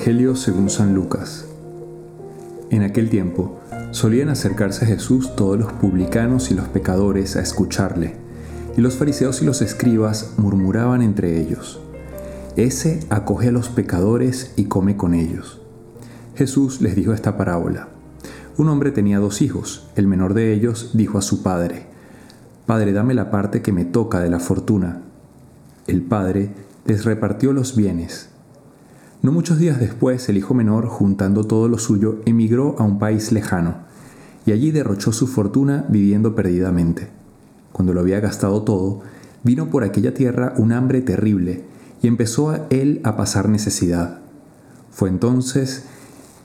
Evangelio según San Lucas. En aquel tiempo solían acercarse a Jesús todos los publicanos y los pecadores a escucharle, y los fariseos y los escribas murmuraban entre ellos, Ese acoge a los pecadores y come con ellos. Jesús les dijo esta parábola. Un hombre tenía dos hijos, el menor de ellos dijo a su padre, Padre, dame la parte que me toca de la fortuna. El padre les repartió los bienes. No muchos días después, el hijo menor, juntando todo lo suyo, emigró a un país lejano, y allí derrochó su fortuna viviendo perdidamente. Cuando lo había gastado todo, vino por aquella tierra un hambre terrible, y empezó a él a pasar necesidad. Fue entonces,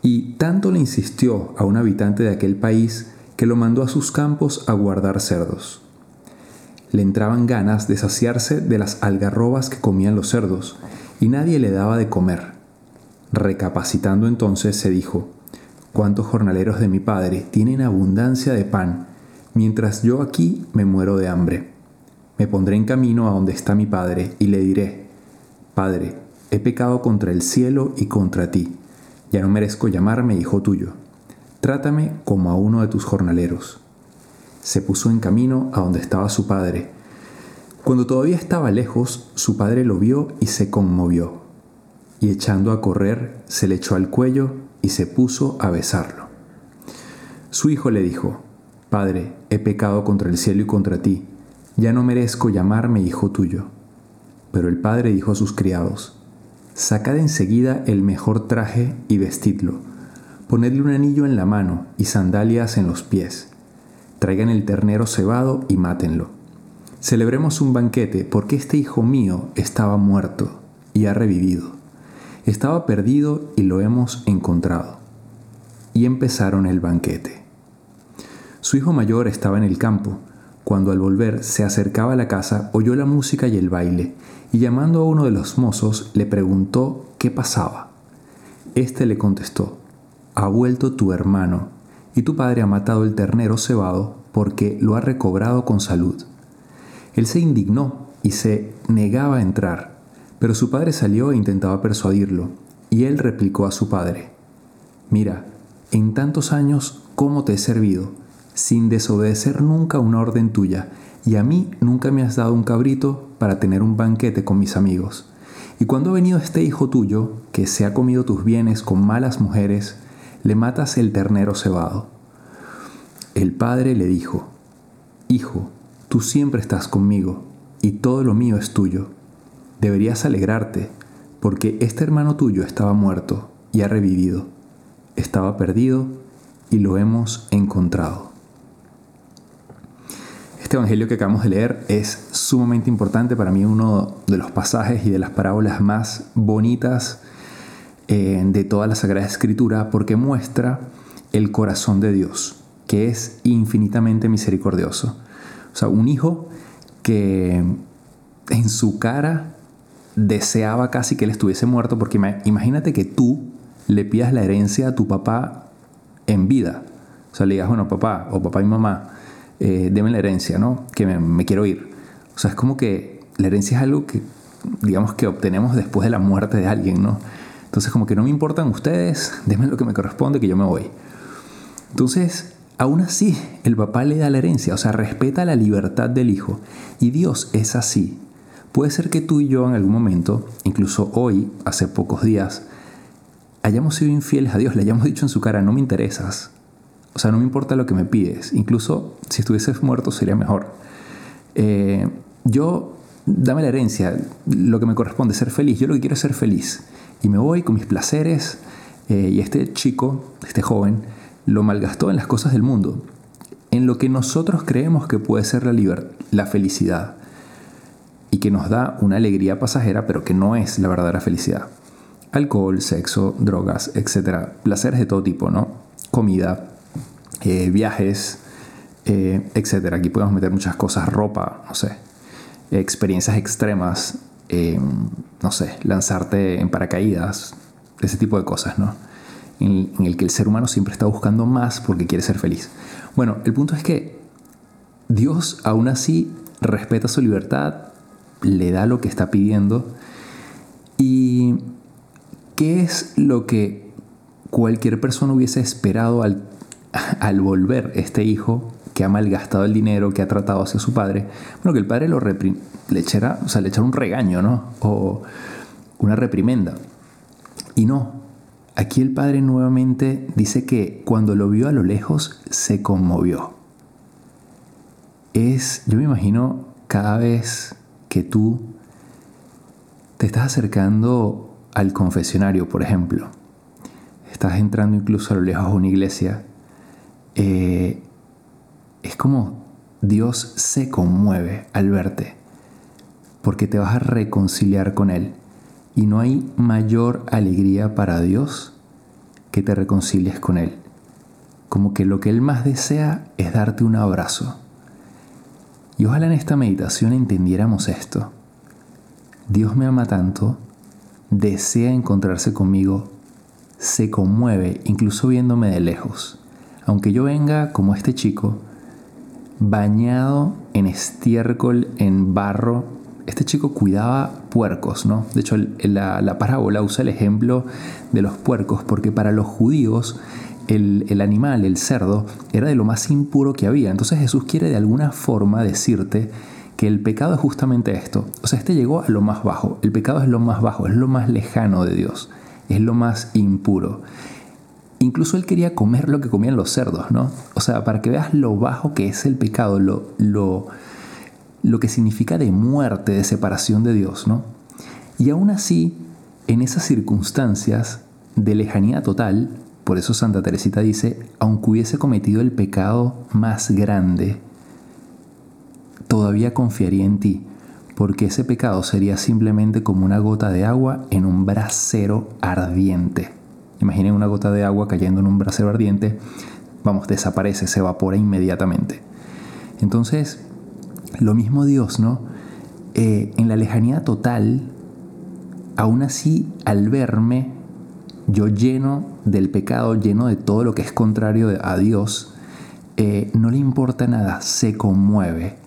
y tanto le insistió a un habitante de aquel país, que lo mandó a sus campos a guardar cerdos. Le entraban ganas de saciarse de las algarrobas que comían los cerdos, y nadie le daba de comer. Recapacitando entonces se dijo, ¿cuántos jornaleros de mi padre tienen abundancia de pan, mientras yo aquí me muero de hambre? Me pondré en camino a donde está mi padre y le diré, Padre, he pecado contra el cielo y contra ti, ya no merezco llamarme hijo tuyo. Trátame como a uno de tus jornaleros. Se puso en camino a donde estaba su padre. Cuando todavía estaba lejos, su padre lo vio y se conmovió y echando a correr se le echó al cuello y se puso a besarlo. Su hijo le dijo, Padre, he pecado contra el cielo y contra ti, ya no merezco llamarme hijo tuyo. Pero el padre dijo a sus criados, Sacad enseguida el mejor traje y vestidlo, ponedle un anillo en la mano y sandalias en los pies, traigan el ternero cebado y mátenlo. Celebremos un banquete porque este hijo mío estaba muerto y ha revivido estaba perdido y lo hemos encontrado. Y empezaron el banquete. Su hijo mayor estaba en el campo. Cuando al volver se acercaba a la casa, oyó la música y el baile, y llamando a uno de los mozos le preguntó qué pasaba. Este le contestó, ha vuelto tu hermano, y tu padre ha matado el ternero cebado porque lo ha recobrado con salud. Él se indignó y se negaba a entrar. Pero su padre salió e intentaba persuadirlo, y él replicó a su padre, Mira, en tantos años, ¿cómo te he servido? Sin desobedecer nunca una orden tuya, y a mí nunca me has dado un cabrito para tener un banquete con mis amigos. Y cuando ha venido este hijo tuyo, que se ha comido tus bienes con malas mujeres, le matas el ternero cebado. El padre le dijo, Hijo, tú siempre estás conmigo, y todo lo mío es tuyo Deberías alegrarte, porque este hermano tuyo estaba muerto y ha revivido, estaba perdido y lo hemos encontrado. Este Evangelio que acabamos de leer es sumamente importante para mí, uno de los pasajes y de las parábolas más bonitas eh, de toda la Sagrada Escritura, porque muestra el corazón de Dios, que es infinitamente misericordioso. O sea, un hijo que en su cara deseaba casi que él estuviese muerto, porque imagínate que tú le pidas la herencia a tu papá en vida. O sea, le digas, bueno, papá o papá y mamá, eh, deme la herencia, ¿no? Que me, quiero ir. O sea, es como que la herencia es algo que, digamos, que obtenemos después de la muerte de alguien, ¿no? Entonces, como que no me importan ustedes, denme lo que me corresponde, que yo me voy. Entonces, aún así, el papá le da la herencia, o sea, respeta la libertad del hijo. Y Dios es así. Puede ser que tú y yo en algún momento, incluso hoy, hace pocos días, hayamos sido infieles a Dios, le hayamos dicho en su cara, no me interesas. O sea, no me importa lo que me pides. Incluso si estuvieses muerto sería mejor. Eh, yo, dame la herencia, lo que me corresponde, ser feliz. Yo lo que quiero es ser feliz. Y me voy con mis placeres. Eh, y este chico, este joven, lo malgastó en las cosas del mundo. En lo que nosotros creemos que puede ser la, la felicidad y que nos da una alegría pasajera, pero que no es la verdadera felicidad. Alcohol, sexo, drogas, etc. Placeres de todo tipo, ¿no? Comida, eh, viajes, eh, etc. Aquí podemos meter muchas cosas, ropa, no sé, experiencias extremas, eh, no sé, lanzarte en paracaídas, ese tipo de cosas, ¿no? En, en el que el ser humano siempre está buscando más porque quiere ser feliz. Bueno, el punto es que Dios aún así respeta su libertad, le da lo que está pidiendo y ¿qué es lo que cualquier persona hubiese esperado al, al volver este hijo que ha malgastado el dinero, que ha tratado hacia su padre? Bueno, que el padre lo le echara, o sea, le echara un regaño, ¿no? O una reprimenda. Y no, aquí el padre nuevamente dice que cuando lo vio a lo lejos se conmovió. Es, yo me imagino, cada vez que tú te estás acercando al confesionario, por ejemplo, estás entrando incluso a lo lejos a una iglesia, eh, es como Dios se conmueve al verte, porque te vas a reconciliar con Él. Y no hay mayor alegría para Dios que te reconcilies con Él. Como que lo que Él más desea es darte un abrazo. Y ojalá en esta meditación entendiéramos esto. Dios me ama tanto, desea encontrarse conmigo, se conmueve incluso viéndome de lejos. Aunque yo venga como este chico, bañado en estiércol, en barro, este chico cuidaba puercos, ¿no? De hecho, la, la parábola usa el ejemplo de los puercos porque para los judíos el, el, animal, el cerdo, era de lo más impuro que había. Entonces Jesús quiere de alguna forma decirte que el pecado es justamente esto. O sea, este llegó a lo más bajo. El pecado es lo más bajo, es lo más lejano de Dios, es lo más impuro. Incluso él quería comer lo que comían los cerdos, ¿no? O sea, para que veas lo bajo que es el pecado, lo, lo, lo que significa de muerte, de separación de Dios, ¿no? Y aún así, en esas circunstancias de lejanía total, por eso Santa Teresita dice, aunque hubiese cometido el pecado más grande, todavía confiaría en ti, porque ese pecado sería simplemente como una gota de agua en un brasero ardiente. Imaginen una gota de agua cayendo en un brasero ardiente, vamos, desaparece, se evapora inmediatamente. Entonces, lo mismo Dios, ¿no? Eh, en la lejanía total, aún así, al verme, yo lleno del pecado, lleno de todo lo que es contrario a Dios, eh, no le importa nada, se conmueve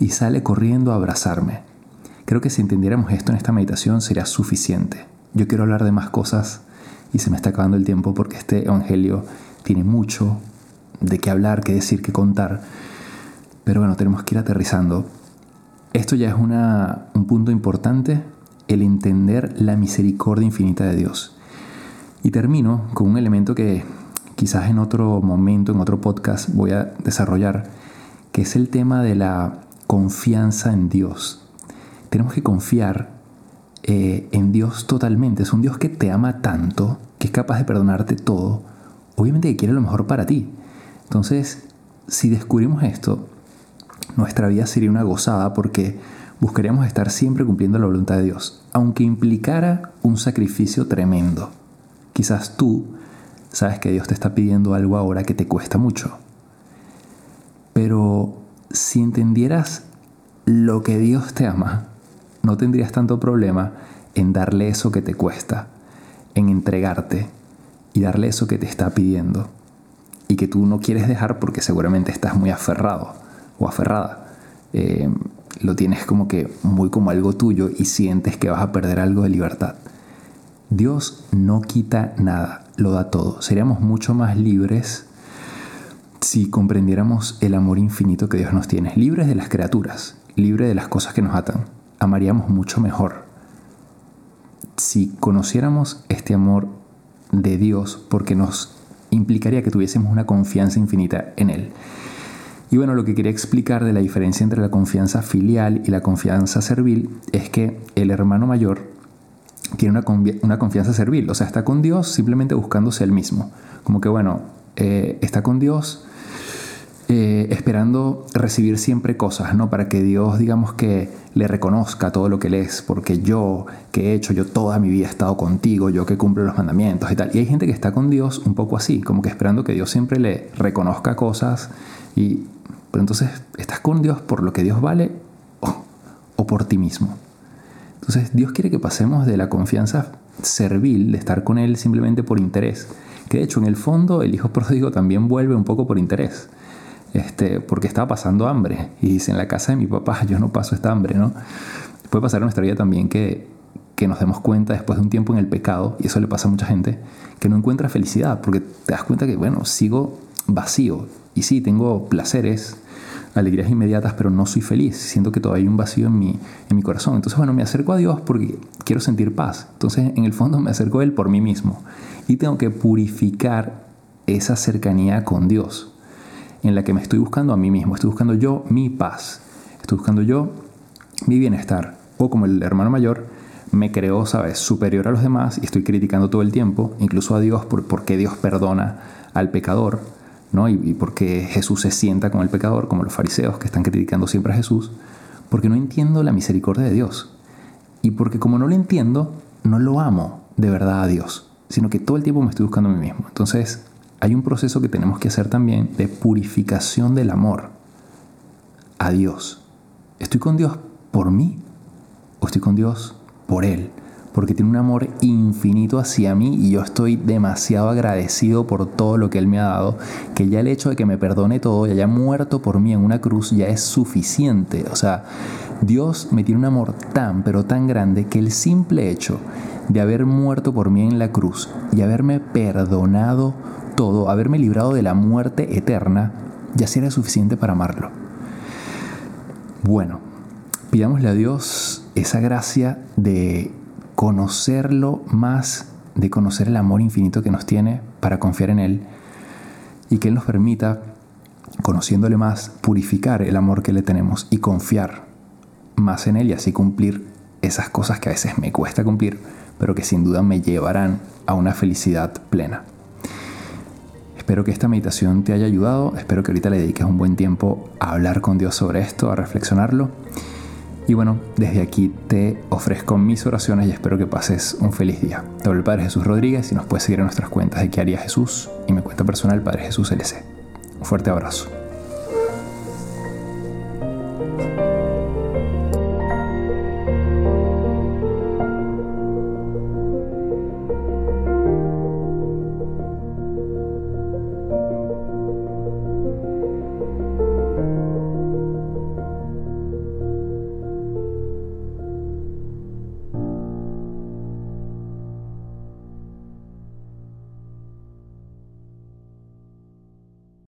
y sale corriendo a abrazarme. Creo que si entendiéramos esto en esta meditación sería suficiente. Yo quiero hablar de más cosas y se me está acabando el tiempo porque este Evangelio tiene mucho de qué hablar, qué decir, qué contar. Pero bueno, tenemos que ir aterrizando. Esto ya es un punto importante, el entender la misericordia infinita de Dios. Y termino con un elemento que quizás en otro momento, en otro podcast voy a desarrollar, que es el tema de la confianza en Dios. Tenemos que confiar eh, en Dios totalmente. Es un Dios que te ama tanto, que es capaz de perdonarte todo. Obviamente que quiere lo mejor para ti. Entonces, si descubrimos esto, nuestra vida sería una gozada porque buscaríamos estar siempre cumpliendo la voluntad de Dios, aunque implicara un sacrificio tremendo. Quizás tú sabes que Dios te está pidiendo algo ahora que te cuesta mucho. Pero si entendieras lo que Dios te ama, no tendrías tanto problema en darle eso que te cuesta, en entregarte y darle eso que te está pidiendo y que tú no quieres dejar porque seguramente estás muy aferrado o aferrada. Eh, lo tienes como que muy como algo tuyo y sientes que vas a perder algo de libertad. Dios no quita nada, lo da todo. Seríamos mucho más libres si comprendiéramos el amor infinito que Dios nos tiene, libres de las criaturas, libres de las cosas que nos atan, amaríamos mucho mejor. Si conociéramos este amor de Dios, porque nos implicaría que tuviésemos una confianza infinita en Él. Y bueno, lo que quería explicar de la diferencia entre la confianza filial y la confianza servil es que el hermano mayor tiene una, una confianza servil, o sea, está con Dios simplemente buscándose él mismo. Como que bueno, eh, está con Dios eh, esperando recibir siempre cosas, ¿no? Para que Dios, digamos que le reconozca todo lo que Él es, porque yo que he hecho, yo toda mi vida he estado contigo, yo que cumplo los mandamientos y tal. Y hay gente que está con Dios un poco así, como que esperando que Dios siempre le reconozca cosas y... Pero entonces, ¿estás con Dios por lo que Dios vale o, o por ti mismo? Entonces, Dios quiere que pasemos de la confianza servil, de estar con Él simplemente por interés, que de hecho en el fondo el hijo pródigo también vuelve un poco por interés este, porque estaba pasando hambre. Y dice, en la casa de mi papá yo no paso esta hambre, ¿no? Puede pasar en nuestra vida también que, que nos demos cuenta después de un tiempo en el pecado, y eso le pasa a mucha gente, que no encuentra felicidad, porque te das cuenta que, bueno, sigo vacío. Y sí, tengo placeres, alegrías inmediatas, pero no soy feliz. Siento que todavía hay un vacío en mi, en mi corazón. Entonces, bueno, me acerco a Dios porque quiero sentir paz. Entonces, en el fondo me acerco a Él por mí mismo. Y tengo que purificar esa cercanía con Dios, en la que me estoy buscando a mí mismo. Estoy buscando yo mi paz. Estoy buscando yo mi bienestar. O como el hermano mayor, me creo, ¿sabes?, superior a los demás y estoy criticando todo el tiempo, incluso a Dios, por, por Dios perdona al pecador ¿no? Y, porque Jesús se sienta con el pecador, como los fariseos que están criticando siempre a Jesús, porque no entiendo la misericordia de Dios. Y porque como no lo entiendo, no lo amo de verdad a Dios, sino que todo el tiempo me estoy buscando a mí mismo. Entonces, hay un proceso que tenemos que hacer también de purificación del amor a Dios. ¿Estoy con Dios por mí o estoy con Dios por Él? Porque tiene un amor infinito hacia mí y yo estoy demasiado agradecido por todo lo que Él me ha dado, que ya el hecho de que me perdone todo y haya muerto por mí en una cruz ya es suficiente. O sea, Dios me tiene un amor tan, pero tan grande que el simple hecho de haber muerto por mí en la cruz y haberme perdonado todo, haberme librado de la muerte eterna, ya será suficiente para amarlo. Bueno, pidámosle a Dios esa gracia de conocerlo más, de conocer el amor infinito que nos tiene para confiar en Él y que Él nos permita, conociéndole más, purificar el amor que le tenemos y confiar más en Él y así cumplir esas cosas que a veces me cuesta cumplir, pero que sin duda me llevarán a una felicidad plena. Espero que esta meditación te haya ayudado, espero que ahorita le dediques un buen tiempo a hablar con Dios sobre esto, a reflexionarlo y bueno, desde aquí te ofrezco mis oraciones y espero que pases un feliz día. Te hablo el Padre Jesús Rodríguez y nos puedes seguir en nuestras cuentas de qué haría Jesús y mi cuenta personal Padre Jesús LC. Un fuerte abrazo.